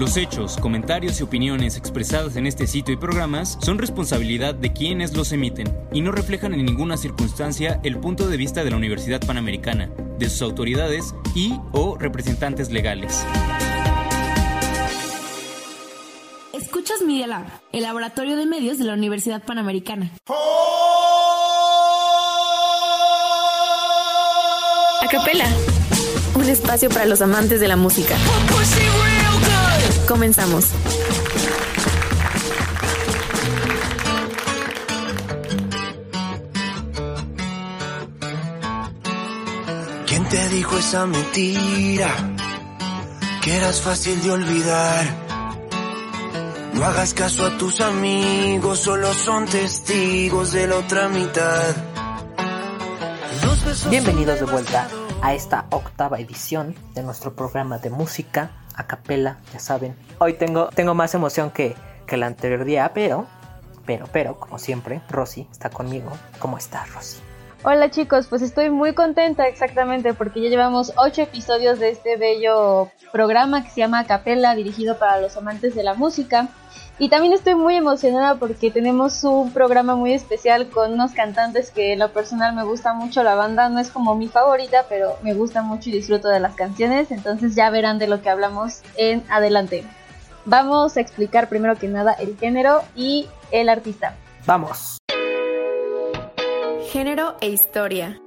Los hechos, comentarios y opiniones expresadas en este sitio y programas son responsabilidad de quienes los emiten y no reflejan en ninguna circunstancia el punto de vista de la Universidad Panamericana, de sus autoridades y o representantes legales. Escuchas Media Lab, el laboratorio de medios de la Universidad Panamericana. Acapela, un espacio para los amantes de la música. Comenzamos. ¿Quién te dijo esa mentira? Que eras fácil de olvidar. No hagas caso a tus amigos, solo son testigos de la otra mitad. Bienvenidos de vuelta a esta octava edición de nuestro programa de música a capela, ya saben. Hoy tengo, tengo más emoción que, que el anterior día, pero, pero, pero, como siempre, Rosy está conmigo. ¿Cómo estás, Rosy? Hola chicos, pues estoy muy contenta exactamente porque ya llevamos ocho episodios de este bello programa que se llama Capella, dirigido para los amantes de la música. Y también estoy muy emocionada porque tenemos un programa muy especial con unos cantantes que en lo personal me gusta mucho. La banda no es como mi favorita, pero me gusta mucho y disfruto de las canciones. Entonces ya verán de lo que hablamos en adelante. Vamos a explicar primero que nada el género y el artista. Vamos. Género e historia.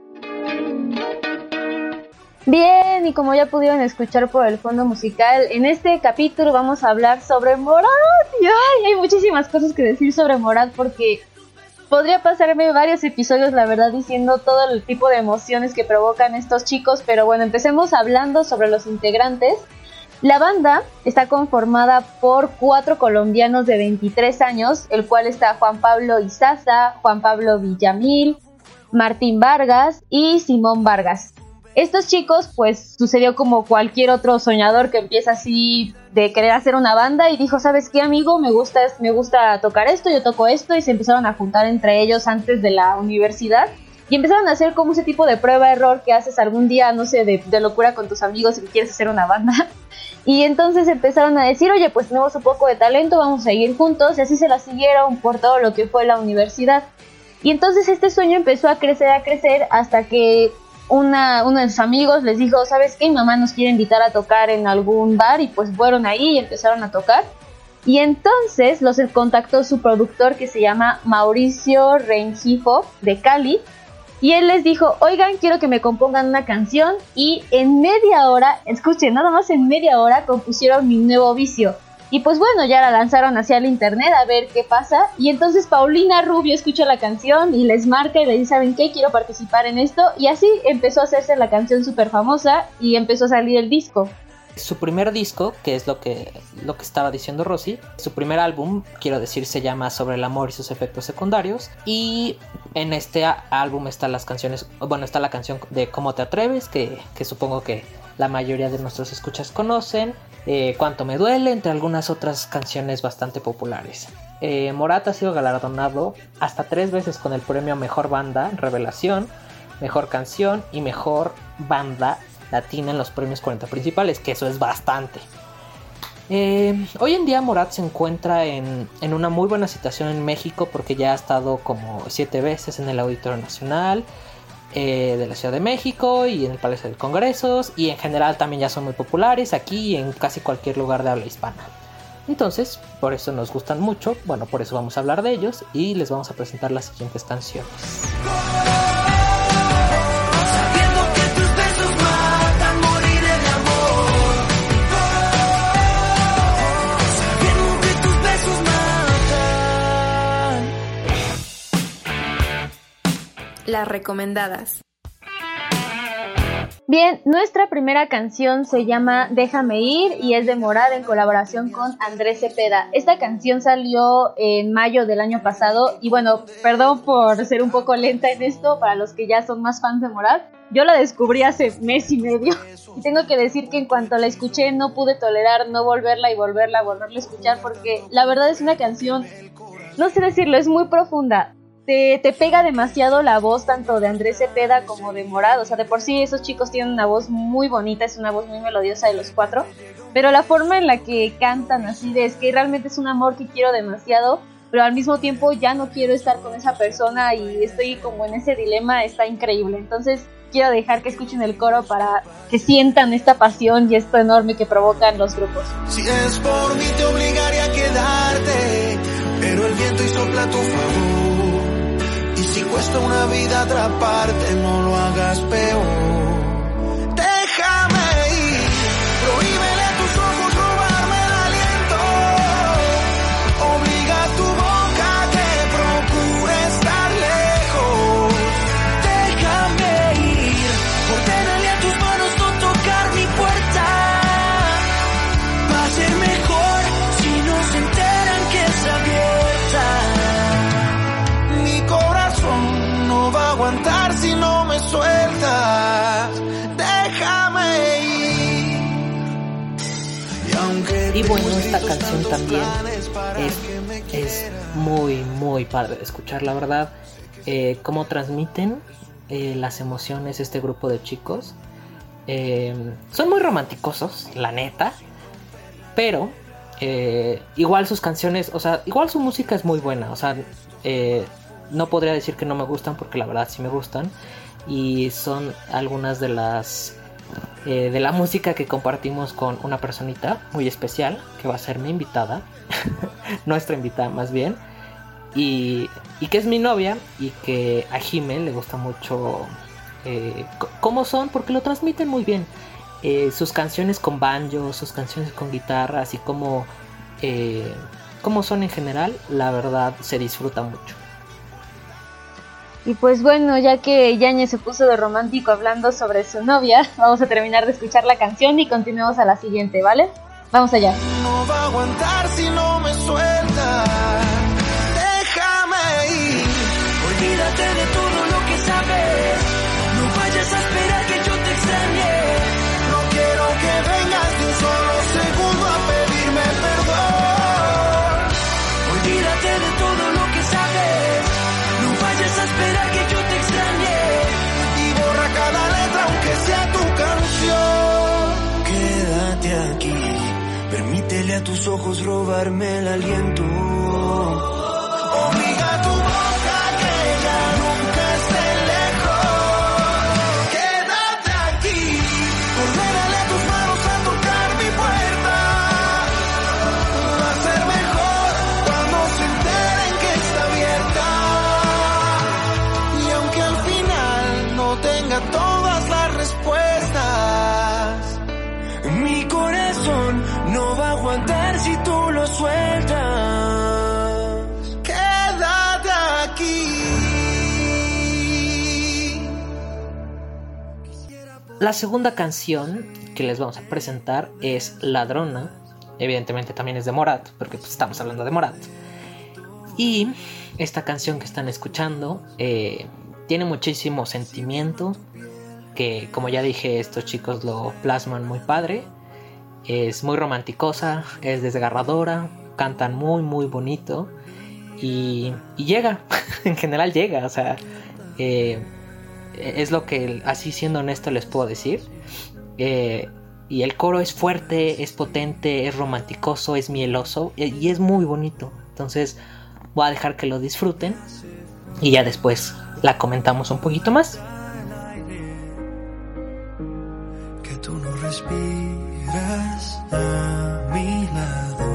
Bien, y como ya pudieron escuchar por el fondo musical, en este capítulo vamos a hablar sobre Morad. Y ay, hay muchísimas cosas que decir sobre Morad porque podría pasarme varios episodios, la verdad, diciendo todo el tipo de emociones que provocan estos chicos, pero bueno, empecemos hablando sobre los integrantes. La banda está conformada por cuatro colombianos de 23 años, el cual está Juan Pablo Izaza, Juan Pablo Villamil, Martín Vargas y Simón Vargas. Estos chicos, pues sucedió como cualquier otro soñador que empieza así de querer hacer una banda y dijo, ¿sabes qué, amigo? Me gusta, me gusta tocar esto, yo toco esto y se empezaron a juntar entre ellos antes de la universidad y empezaron a hacer como ese tipo de prueba-error que haces algún día, no sé, de, locura con tus amigos y que quieres hacer una banda. Y entonces empezaron a decir, oye, pues tenemos un poco de talento, vamos a seguir juntos y así se la siguieron por todo lo que fue la universidad. Y entonces este sueño empezó a crecer, a crecer, hasta que una, uno de sus amigos les dijo, ¿sabes qué? Mi mamá nos quiere invitar a tocar en algún bar y pues fueron ahí y empezaron a tocar. Y entonces los contactó su productor que se llama Mauricio Rengifo de Cali. Y él les dijo, oigan, quiero que me compongan una canción. Y en media hora, escuchen, nada más en media hora compusieron mi nuevo vicio. Y pues bueno, ya la lanzaron hacia el internet a ver qué pasa. Y entonces Paulina Rubio escucha la canción y les marca y le dice, ¿saben qué? Quiero participar en esto. Y así empezó a hacerse la canción súper famosa y empezó a salir el disco. Su primer disco, que es lo que, lo que estaba diciendo Rosy, su primer álbum, quiero decir, se llama Sobre el amor y sus efectos secundarios. Y en este álbum están las canciones, bueno, está la canción de Cómo te atreves, que, que supongo que la mayoría de nuestros escuchas conocen. Eh, Cuánto me duele, entre algunas otras canciones bastante populares. Eh, Morat ha sido galardonado hasta tres veces con el premio Mejor Banda, Revelación, Mejor Canción y Mejor Banda Latina en los premios 40 principales, que eso es bastante. Eh, hoy en día Morat se encuentra en, en, una muy buena situación en México porque ya ha estado como siete veces en el Auditorio Nacional, eh, de la Ciudad de México y en el Palacio de Congresos y en general también ya son muy populares aquí y en casi cualquier lugar de habla hispana. Entonces, por eso nos gustan mucho, bueno, por eso vamos a hablar de ellos y les vamos a presentar las siguientes canciones. Las recomendadas. Bien, nuestra primera canción se llama Déjame ir y es de Morad en colaboración con Andrés Cepeda. Esta canción salió en mayo del año pasado y bueno, perdón por ser un poco lenta en esto para los que ya son más fans de Morad. Yo la descubrí hace mes y medio y tengo que decir que en cuanto la escuché no pude tolerar no volverla y volverla, volverla a escuchar porque la verdad es una canción, no sé decirlo, es muy profunda te, te, pega demasiado la voz tanto de Andrés Cepeda como de Morado. O sea, de por sí esos chicos tienen una voz muy bonita, es una voz muy melodiosa de los cuatro. Pero la forma en la que cantan así de es que realmente es un amor que quiero demasiado, pero al mismo tiempo ya no quiero estar con esa persona y estoy como en ese dilema, está increíble. Entonces quiero dejar que escuchen el coro para que sientan esta pasión y esto enorme que provocan los grupos. Si es por mí te obligaría a quedarte, pero el viento a tu favor cuesta una vida atraparte, no lo hagas peor. También es, muy, muy padre de escuchar, la verdad. Eh, cómo transmiten eh, las emociones este grupo de chicos. Eh, son muy románticosos, la neta. Pero igual sus canciones, o sea, igual su música es muy buena. O sea, no podría decir que no me gustan porque la verdad sí me gustan. Y son algunas de las eh, de la música que compartimos con una personita muy especial, que va a ser mi invitada, nuestra invitada más bien, y, que es mi novia y que a Jime le gusta mucho eh, cómo son, porque lo transmiten muy bien. Eh, sus canciones con banjo, sus canciones con guitarra, así como, como son en general, la verdad se disfruta mucho. Y pues bueno, ya que Yañez se puso de romántico hablando sobre su novia, vamos a terminar de escuchar la canción y continuemos a la siguiente, ¿vale? Vamos allá. No va a aguantar si no me suelta. Ojos robarme el aliento. La segunda canción que les vamos a presentar es Ladrona. Evidentemente también es de Morat, porque pues, estamos hablando de Morat. Y esta canción que están escuchando eh, tiene muchísimo sentimiento, que como ya dije estos chicos lo plasman muy padre. Es muy romanticosa, es desgarradora, cantan muy muy bonito y, llega, en general llega, o sea, eh, es lo que así siendo honesto les puedo decir. Eh, y el coro es fuerte, es potente, es romanticoso, es mieloso y es muy bonito. Entonces voy a dejar que lo disfruten y ya después la comentamos un poquito más. Que tú no a mi lado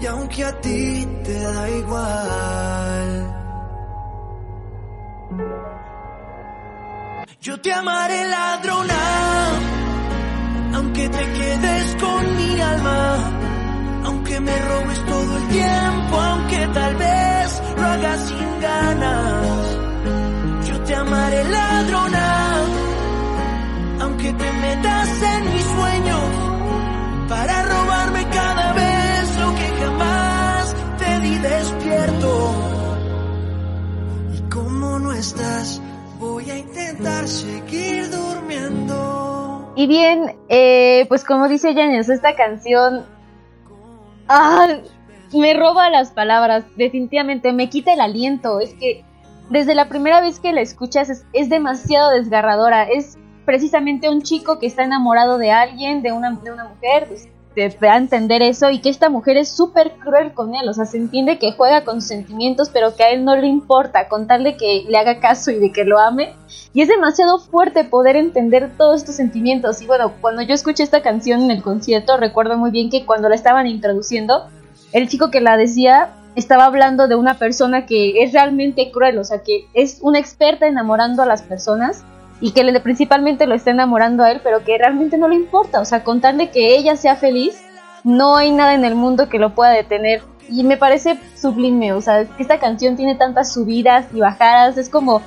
y aunque a ti te da igual, te amaré ladrona, aunque te quedes con mi alma, aunque me robes todo el tiempo, aunque tal vez lo hagas sin ganas. Yo te amaré ladrona, aunque te metas en mis sueños para robarme cada vez lo que jamás te di despierto. ¿Y cómo no estás? Seguir durmiendo. Y bien, eh, pues como dice Janes, esta canción ah, me roba las palabras, definitivamente, me quita el aliento. Es que desde la primera vez que la escuchas es, es demasiado desgarradora. Es precisamente un chico que está enamorado de alguien, de una, de una mujer, pues, te da a entender eso y que esta mujer es súper cruel con él, o sea, se entiende que juega con sus sentimientos, pero que a él no le importa, con tal de que le haga caso y de que lo ame. Y es demasiado fuerte poder entender todos estos sentimientos. Y bueno, cuando yo escuché esta canción en el concierto, recuerdo muy bien que cuando la estaban introduciendo, el chico que la decía estaba hablando de una persona que es realmente cruel, o sea, que es una experta enamorando a las personas y que principalmente lo está enamorando a él, pero que realmente no le importa, o sea, contarle que ella sea feliz, no hay nada en el mundo que lo pueda detener. Y me parece sublime, o sea, esta canción tiene tantas subidas y bajadas, es como,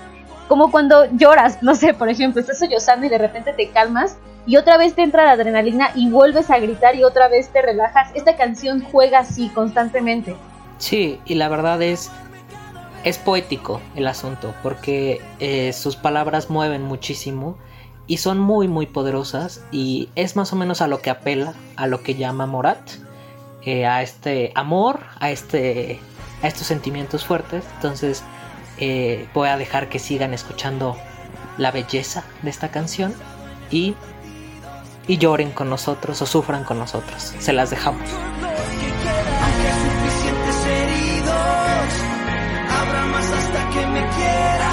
como cuando lloras, no sé, por ejemplo, estás sollozando y de repente te calmas y otra vez te entra la adrenalina y vuelves a gritar y otra vez te relajas. Esta canción juega así constantemente. Sí, y la verdad es es poético el asunto porque eh, sus palabras mueven muchísimo y son muy muy poderosas y es más o menos a lo que apela a lo que llama Morat eh, a este amor a este a estos sentimientos fuertes. Entonces eh, voy a dejar que sigan escuchando la belleza de esta canción y y lloren con nosotros o sufran con nosotros. Se las dejamos hasta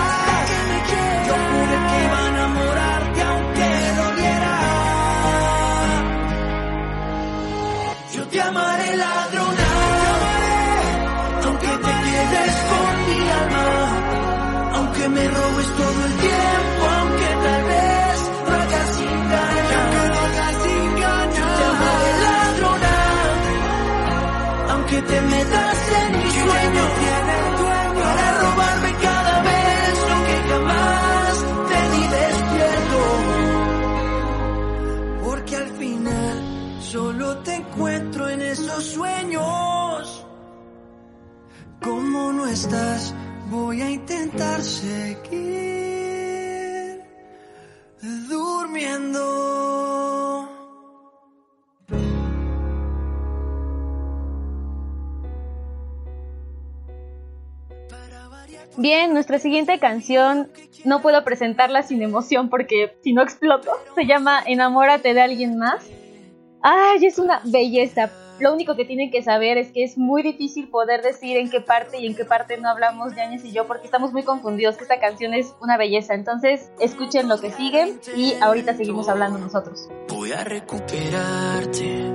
Bien, nuestra siguiente canción no puedo presentarla sin emoción porque si no exploto. Se llama Enamórate de alguien más. Ay, es una belleza. Lo único que tienen que saber es que es muy difícil poder decir en qué parte y en qué parte no hablamos Yañez y yo porque estamos muy confundidos que esta canción es una belleza. Entonces, escuchen lo que sigue y ahorita seguimos hablando nosotros. Voy a recuperarte.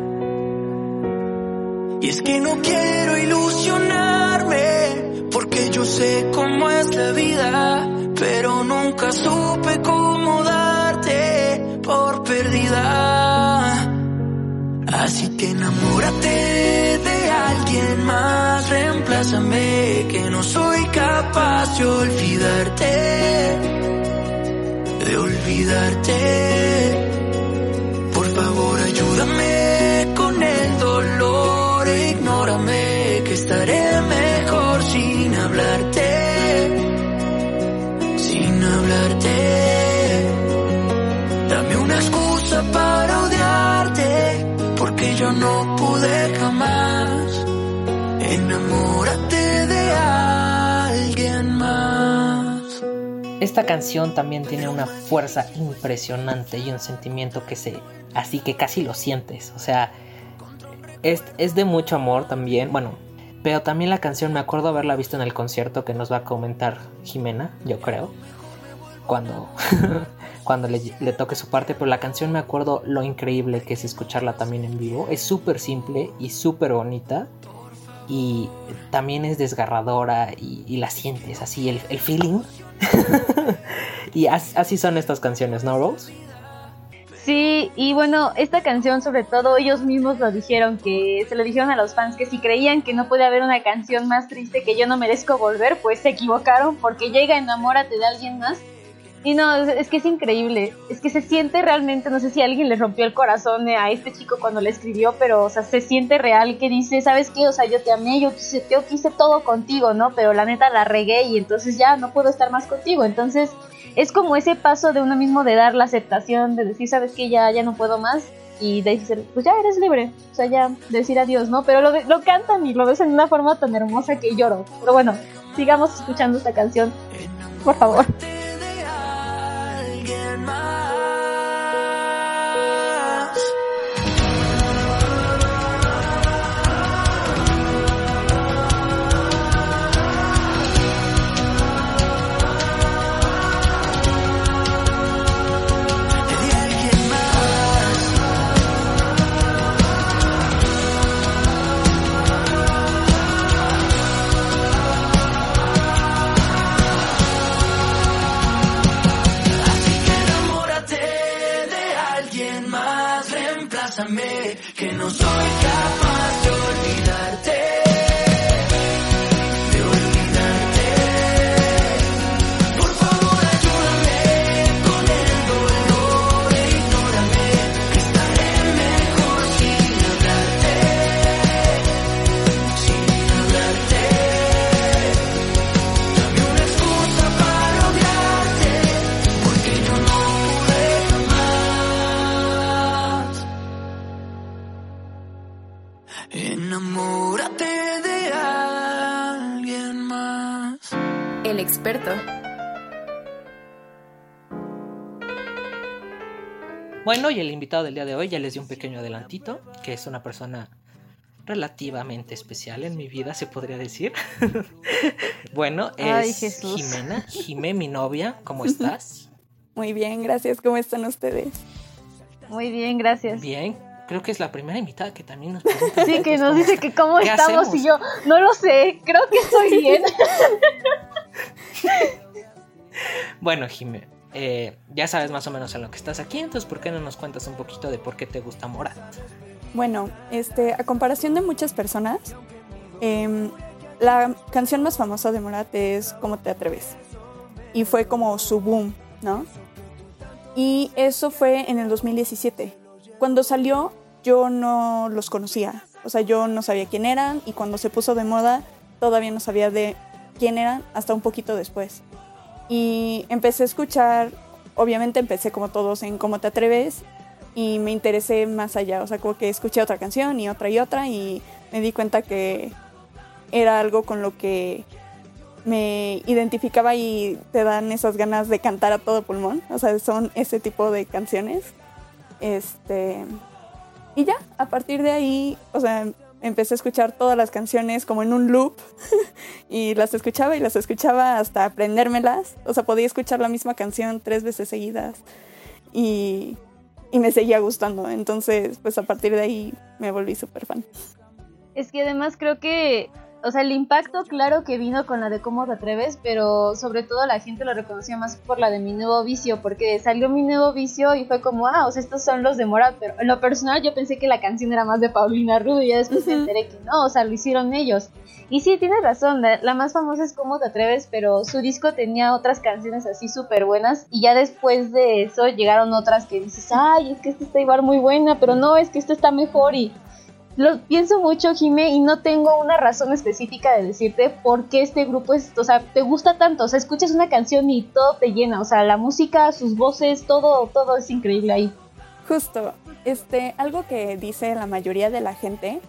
Y es que no quiero ilusionarme, porque yo sé cómo es la vida, pero nunca supe cómo darte por perdida. Así que enamórate de alguien más, reemplázame, que no soy capaz de olvidarte, de olvidarte. Por favor, ayúdame Esta canción también tiene una fuerza impresionante y un sentimiento que se. así que casi lo sientes. O sea, es, es de mucho amor también. Bueno, pero también la canción me acuerdo haberla visto en el concierto que nos va a comentar Jimena, yo creo. Cuando, cuando le, le toque su parte, pero la canción me acuerdo lo increíble que es escucharla también en vivo. Es súper simple y súper bonita. Y también es desgarradora y, y la sientes así, el, el feeling. y as, así son estas canciones, ¿no, Rose? Sí, y bueno, esta canción sobre todo ellos mismos lo dijeron, que se lo dijeron a los fans, que si creían que no puede haber una canción más triste que yo no merezco volver, pues se equivocaron porque llega Enamórate de alguien más. Y no, es, que es increíble, es que se siente realmente, no sé si alguien le rompió el corazón a este chico cuando le escribió, pero o sea, se siente real que dice, ¿sabes qué? O sea, yo te amé, yo quise, yo quise todo contigo, ¿no? Pero la neta la regué y entonces ya no puedo estar más contigo. Entonces, es como ese paso de uno mismo de dar la aceptación, de decir, sabes que ya, ya no puedo más, y de decir, pues ya eres libre, o sea, ya decir adiós, ¿no? Pero lo, lo cantan y lo ves en una forma tan hermosa que lloro. Pero bueno, sigamos escuchando esta canción, por favor. Que Bueno, y el invitado del día de hoy ya les di un pequeño adelantito, que es una persona relativamente especial en mi vida, se podría decir. bueno, es. Jimena, Jimé, mi novia, ¿cómo estás? Muy bien, gracias. ¿Cómo están ustedes? Muy bien, gracias. Bien, creo que es la primera invitada que también nos pregunta. Sí, que nos ¿cómo dice que cómo ¿Qué estamos hacemos? y yo, no lo sé, creo que estoy bien. Bueno, Jimé, eh, ya sabes más o menos en lo que estás aquí, entonces ¿por qué no nos cuentas un poquito de por qué te gusta Morat? Bueno, este, a comparación de muchas personas, em, la canción más famosa de Morat es ¿Cómo te atreves? Y fue como su boom, ¿no? Y eso fue en el 2017. Cuando salió, yo no los conocía. O sea, yo no sabía quién eran y cuando se puso de moda, todavía no sabía de quién eran hasta un poquito después. Y empecé a escuchar, obviamente empecé como todos en ¿Cómo te atreves? y me interesé más allá, o sea, como que escuché otra canción y otra y otra y me di cuenta que era algo con lo que me identificaba y te dan esas ganas de cantar a todo pulmón, o sea, son ese tipo de canciones. Este y ya, a partir de ahí, o sea, empecé a escuchar todas las canciones como en un loop y las escuchaba y las escuchaba hasta aprendérmelas, o sea, podía escuchar la misma canción tres veces seguidas y y me seguía gustando. Entonces, pues a partir de ahí me volví súper fan. Es que además creo que, o sea, el impacto claro que vino con la de cómo te atreves, pero sobre todo la gente lo reconoció más por la de mi nuevo vicio, porque salió mi nuevo vicio y fue como, ah, o sea, estos son los de Morat, pero en lo personal yo pensé que la canción era más de Paulina Rubio y ya después me enteré que no, o sea, lo hicieron ellos. Y sí, tienes razón, la, la más famosa es Cómo te atreves, pero su disco tenía otras canciones así súper buenas y ya después de eso llegaron otras que dices, ay, es que esta está igual muy buena, pero no, es que esta está mejor y lo pienso mucho, Jime, y no tengo una razón específica de decirte por qué este grupo es, o sea, te gusta tanto, o sea, escuchas una canción y todo te llena, o sea, la música, sus voces, todo, todo es increíble ahí. Justo, este, algo que dice la mayoría de la gente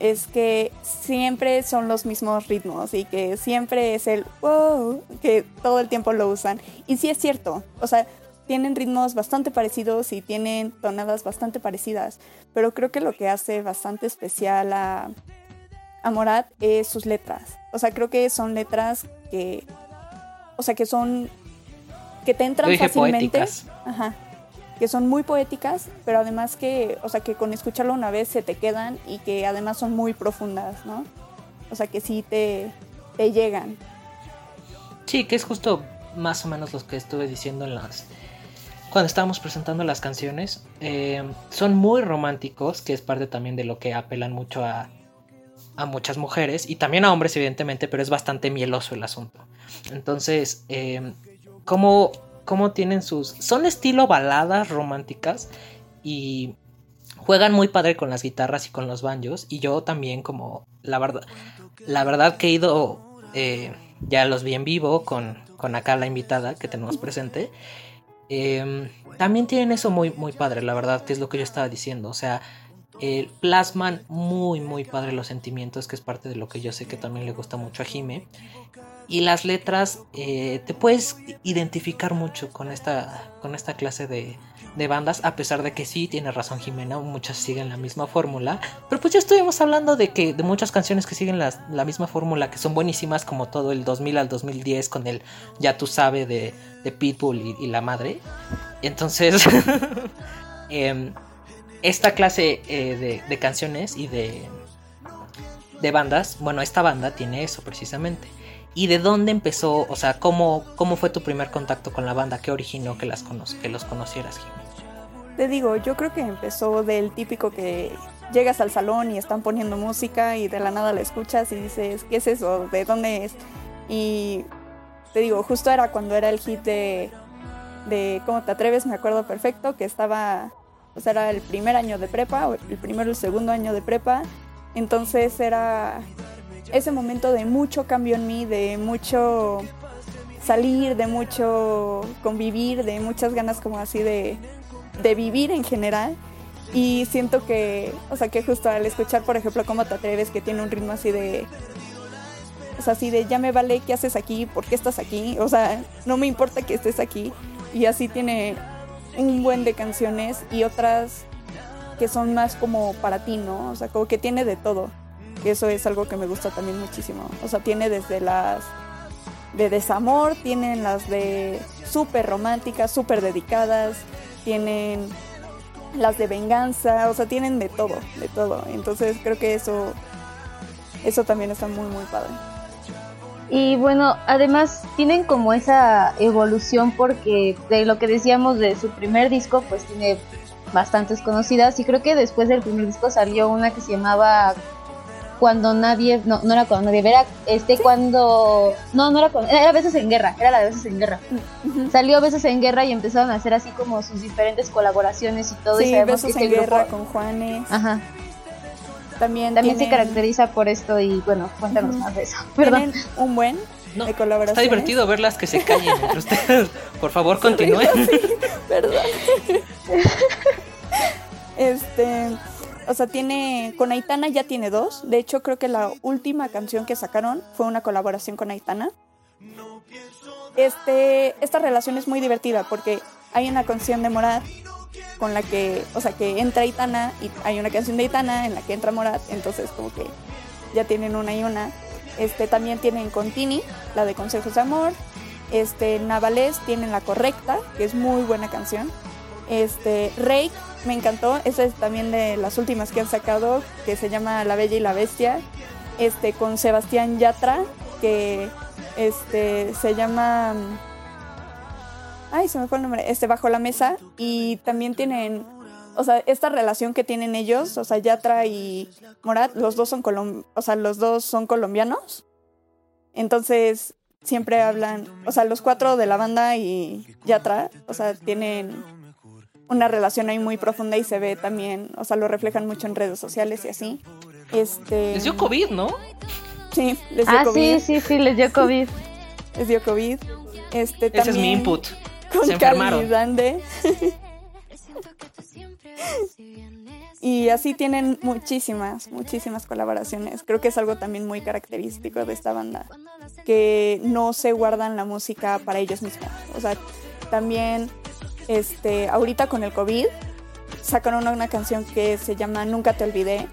es que siempre son los mismos ritmos y que siempre es el wow, que todo el tiempo lo usan. Y sí es cierto, o sea, tienen ritmos bastante parecidos y tienen tonadas bastante parecidas, pero creo que lo que hace bastante especial a, a Morat es sus letras. O sea, creo que son letras que, o sea, que son, que te entran fácilmente. poéticas. Ajá. Que son muy poéticas, pero además que, o sea, que con escucharlo una vez se te quedan y que además son muy profundas, ¿no? O sea, que sí te, te llegan. Sí, que es justo más o menos lo que estuve diciendo en las... Cuando estábamos presentando las canciones, eh, son muy románticos, que es parte también de lo que apelan mucho a, a muchas mujeres y también a hombres evidentemente, pero es bastante mieloso el asunto. Entonces, eh, ¿cómo, cómo tienen sus... Son estilo baladas románticas y juegan muy padre con las guitarras y con los banjos y yo también como la verdad la verdad que he ido eh, ya los vi en vivo con, con acá la invitada que tenemos presente, em, también tienen eso muy, muy padre, la verdad, que es lo que yo estaba diciendo. O sea, eh, plasman muy, muy padre los sentimientos, que es parte de lo que yo sé que también le gusta mucho a Jime. Y las letras, eh, te puedes identificar mucho con esta, con esta clase de, de bandas, a pesar de que sí, tiene razón Jimena, muchas siguen la misma fórmula. Pero pues ya estuvimos hablando de que de muchas canciones que siguen la, misma fórmula, que son buenísimas, como todo el 2000 al 2010 con el Ya tú sabes de, de Pitbull y, la madre. Entonces, em, esta clase eh, de, canciones y de, de bandas, bueno, esta banda tiene eso precisamente. ¿Y de dónde empezó? O sea, ¿cómo, cómo fue tu primer contacto con la banda? ¿Qué originó que, las que los conocieras, Jimmy? Te digo, yo creo que empezó del típico que llegas al salón y están poniendo música y de la nada la escuchas y dices, ¿qué es eso? ¿De dónde es? Y te digo, justo era cuando era el hit de, de ¿Cómo te atreves? Me acuerdo perfecto, que estaba, o sea, era el primer año de prepa, o el primero o el segundo año de prepa. Entonces era ese momento de mucho cambio en mí, de mucho salir, de mucho convivir, de muchas ganas como así de de vivir en general. Y siento que, o sea, que justo al escuchar, por ejemplo, cómo te atreves, que tiene un ritmo así de, o sea, así de, ya me vale, ¿qué haces aquí? ¿Por qué estás aquí? O sea, no me importa que estés aquí. Y así tiene un buen de canciones y otras que son más como para ti, ¿no? O sea, como que tiene de todo. Eso es algo que me gusta también muchísimo. O sea, tiene desde las de desamor, tienen las de súper románticas, súper dedicadas, tienen las de venganza, o sea, tienen de todo, de todo. Entonces creo que eso, eso también está muy, muy padre. Y bueno, además tienen como esa evolución porque de lo que decíamos de su primer disco, pues tiene bastantes conocidas y creo que después del primer disco salió una que se llamaba cuando nadie, no, no era cuando nadie, era este cuando, no, no era cuando, era Besos en Guerra, era la de Besos en Guerra. Salió Besos en Guerra y empezaron a hacer así como sus diferentes colaboraciones y todo. Sí, y Besos en Guerra con Juanes. Ajá. También, También se caracteriza por esto y bueno, cuéntanos más de eso. Perdón. un buen de colaboración. Está divertido verlas que se callen entre ustedes. Por favor, continúen. perdón. este o sea, tiene. Con Aitana ya tiene dos. De hecho, creo que la última canción que sacaron fue una colaboración con Aitana. Este, esta relación es muy divertida porque hay una canción de Morat con la que, o sea, que entra Aitana y hay una canción de Aitana en la que entra Morat, entonces como que ya tienen una y una. Este, también tienen Contini, la de Consejos de Amor. Este, Navales tienen La Correcta, que es muy buena canción. Este, Rake me encantó. Esa es también de las últimas que han sacado, que se llama La Bella y la Bestia. Este, con Sebastián Yatra, que este, se llama. Ay, se me fue el nombre. Este, Bajo la Mesa. Y también tienen. O sea, esta relación que tienen ellos, o sea, Yatra y Morat, los dos son colom o sea, los dos son colombianos. Entonces, siempre hablan, o sea, los cuatro de la banda y Yatra, o sea, tienen una relación ahí muy profunda y se ve también, o sea, lo reflejan mucho en redes sociales y así. Este... Les dio COVID, ¿no? Sí, les dio ah, COVID. sí, sí, sí, les dio COVID. les dio COVID. Este, Ese es mi input. Con se enfermaron. Dande. y así tienen muchísimas, muchísimas colaboraciones. Creo que es algo también muy característico de esta banda, que no se guardan la música para ellos mismos. O sea, también este, ahorita con el COVID sacaron una canción que se llama Nunca te olvidé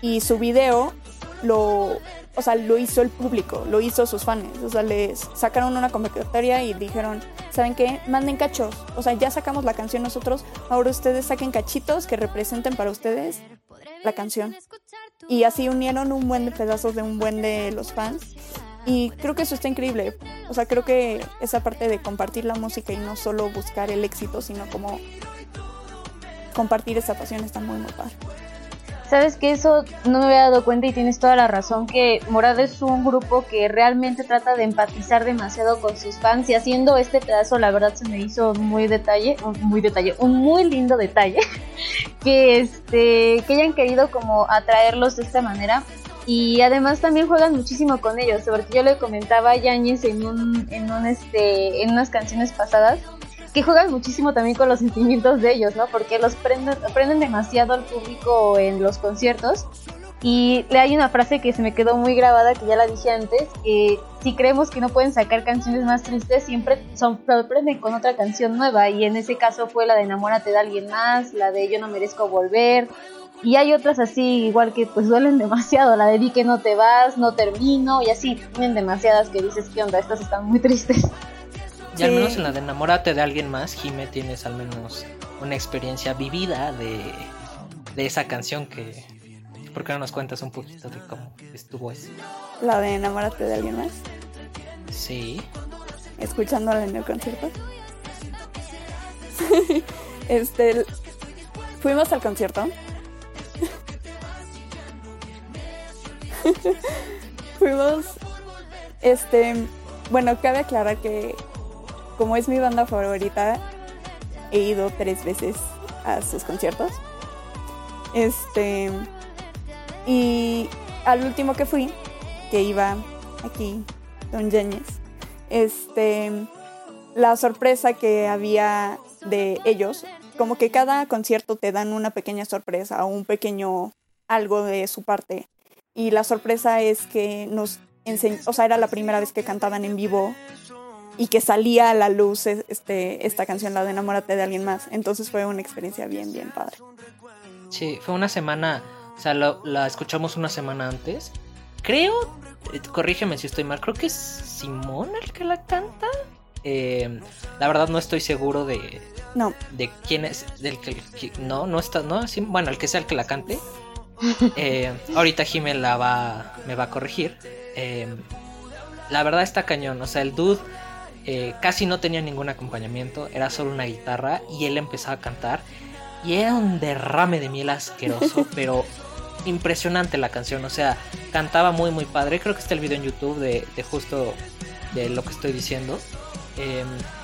y su video lo, o sea, lo hizo el público, lo hizo sus fans, o sea, les sacaron una convocatoria y dijeron, ¿saben qué? Manden cachos, o sea, ya sacamos la canción nosotros, ahora ustedes saquen cachitos que representen para ustedes la canción. Y así unieron un buen de pedazos de un buen de los fans y creo que eso está increíble. O sea, creo que esa parte de compartir la música y no solo buscar el éxito, sino como compartir esa pasión está muy, muy padre. Sabes que eso no me había dado cuenta y tienes toda la razón que Morad es un grupo que realmente trata de empatizar demasiado con sus fans y haciendo este pedazo la verdad se me hizo muy detalle, muy detalle, un muy lindo detalle que este que hayan querido como atraerlos de esta manera y además también juegan muchísimo con ellos, sobre yo le comentaba a Yañez en un, en un este, en unas canciones pasadas, que juegan muchísimo también con los sentimientos de ellos, ¿no? Porque los prenden, prenden demasiado al público en los conciertos. Y le hay una frase que se me quedó muy grabada, que ya la dije antes, que si creemos que no pueden sacar canciones más tristes, siempre sorprenden con otra canción nueva. Y en ese caso fue la de Enamórate de alguien más, la de Yo no merezco volver, y hay otras así, igual que pues duelen demasiado. La de Di que no te vas, no termino. Y así tienen demasiadas que dices, ¿qué onda? Estas están muy tristes. Y al menos en la de enamórate de alguien más, Jime, tienes al menos una experiencia vivida de, de esa canción que... ¿Por qué no nos cuentas un poquito de cómo estuvo eso? La de enamórate de alguien más. Sí. Escuchándola en el concierto. este... Fuimos al concierto Fuimos, este, bueno, cabe aclarar que como es mi banda favorita, he ido tres veces a sus conciertos. Este, y al último que fui, que iba aquí, Don Yáñez, este, la sorpresa que había de ellos, como que cada concierto te dan una pequeña sorpresa o un pequeño algo de su parte y la sorpresa es que nos enseñó, o sea, era la primera vez que cantaban en vivo y que salía a la luz este, esta canción, la de Enamórate de alguien más. Entonces fue una experiencia bien, bien padre. Sí, fue una semana, o sea, la escuchamos una semana antes. Creo, eh, corrígeme si estoy mal, creo que es Simón el que la canta. Eh, la verdad no estoy seguro de, no. de quién es, del que, no, no está, no, bueno, el que sea el que la cante. Eh, ahorita Jimé la va, me va a corregir. Eh, la verdad está cañón. O sea, el dude eh, casi no tenía ningún acompañamiento. Era solo una guitarra y él empezaba a cantar. Y era un derrame de miel asqueroso, pero impresionante la canción. O sea, cantaba muy, muy padre. Creo que está el video en YouTube de, justo de lo que estoy diciendo.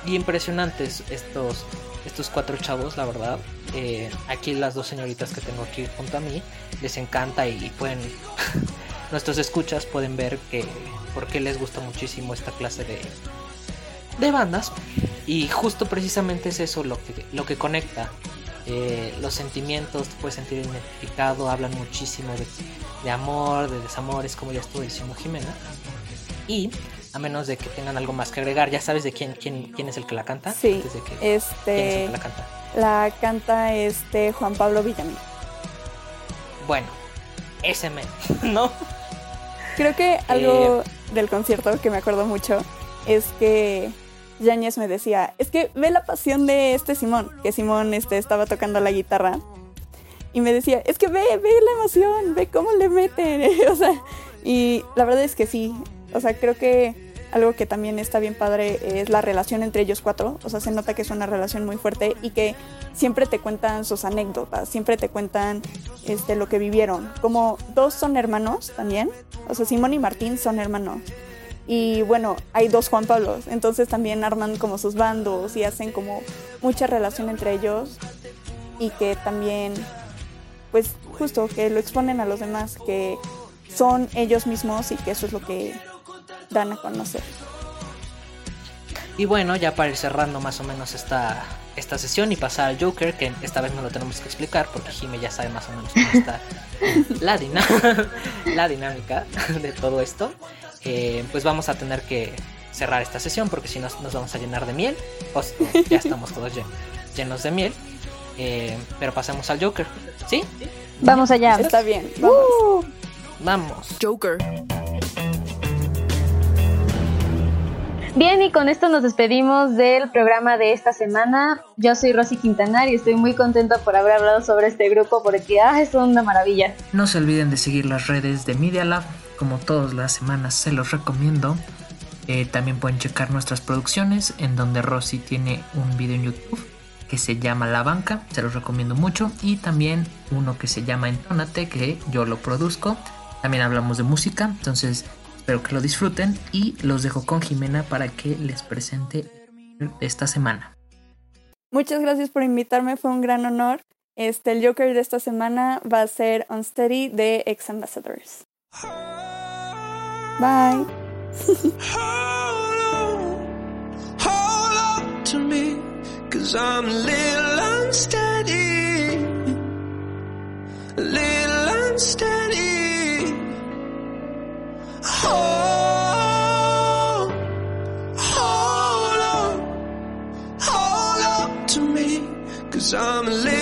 y impresionantes estos, estos cuatro chavos, la verdad. Eh, aquí las dos señoritas que tengo aquí junto a mí les encanta y, pueden nuestros escuchas pueden ver que por qué les gusta muchísimo esta clase de de bandas y justo precisamente es eso lo que lo que conecta eh, los sentimientos te puedes sentir identificado hablan muchísimo de, amor de desamores como ya estuvo diciendo Jimena y a menos de que tengan algo más que agregar ya sabes de quién quién, quién es el que la canta sí este la canta la canta este Juan Pablo Villamil. Bueno, ese me, ¿no? Creo que algo eh, del concierto que me acuerdo mucho es que Yáñez me decía, es que ve la pasión de este Simón, que Simón este, estaba tocando la guitarra. Y me decía, es que ve, ve la emoción, ve cómo le meten. o sea, y la verdad es que sí. O sea, creo que algo que también está bien padre es la relación entre ellos cuatro. O sea, se nota que es una relación muy fuerte y que siempre te cuentan sus anécdotas, siempre te cuentan este, lo que vivieron. Como dos son hermanos también. O sea, Simón y Martín son hermanos. Y bueno, hay dos Juan Pablos. Entonces también arman como sus bandos y hacen como mucha relación entre ellos. Y que también, pues justo, que lo exponen a los demás, que son ellos mismos y que eso es lo que dan a conocer. Y bueno, ya para ir cerrando más o menos esta, esta sesión y pasar al Joker, que esta vez no lo tenemos que explicar porque Jime ya sabe más o menos cómo está la, la dinámica de todo esto, eh, pues vamos a tener que cerrar esta sesión porque si no nos vamos a llenar de miel. O, ya estamos todos llenos de miel. Eh, pero pasemos al Joker, ¿sí? Vamos allá. Está bien. Vamos. Uh, vamos. Joker. Bien, y con esto nos despedimos del programa de esta semana. Yo soy Rosy Quintanar y estoy muy contenta por haber hablado sobre este grupo porque ah, es una maravilla. No se olviden de seguir las redes de Media Lab, como todas las semanas se los recomiendo. Eh, también pueden checar nuestras producciones, en donde Rosy tiene un video en YouTube que se llama La Banca, se los recomiendo mucho, y también uno que se llama Entónate, que yo lo produzco. También hablamos de música, entonces Espero que lo disfruten y los dejo con Jimena para que les presente esta semana. Muchas gracias por invitarme, fue un gran honor. Este, el Joker de esta semana va a ser Unsteady de Ex Ambassadors. Bye. Hold on to me, cause I'm cause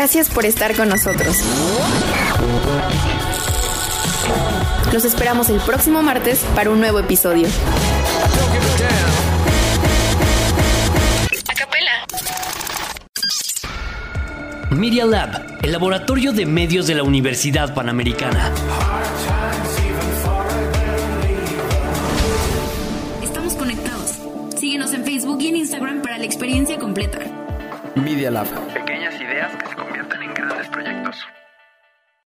Gracias por estar con nosotros. Los esperamos el próximo martes para un nuevo episodio. Media Lab, el laboratorio de medios de la Universidad Panamericana. Estamos conectados. Síguenos en Facebook y en Instagram para la experiencia completa. Media Lab.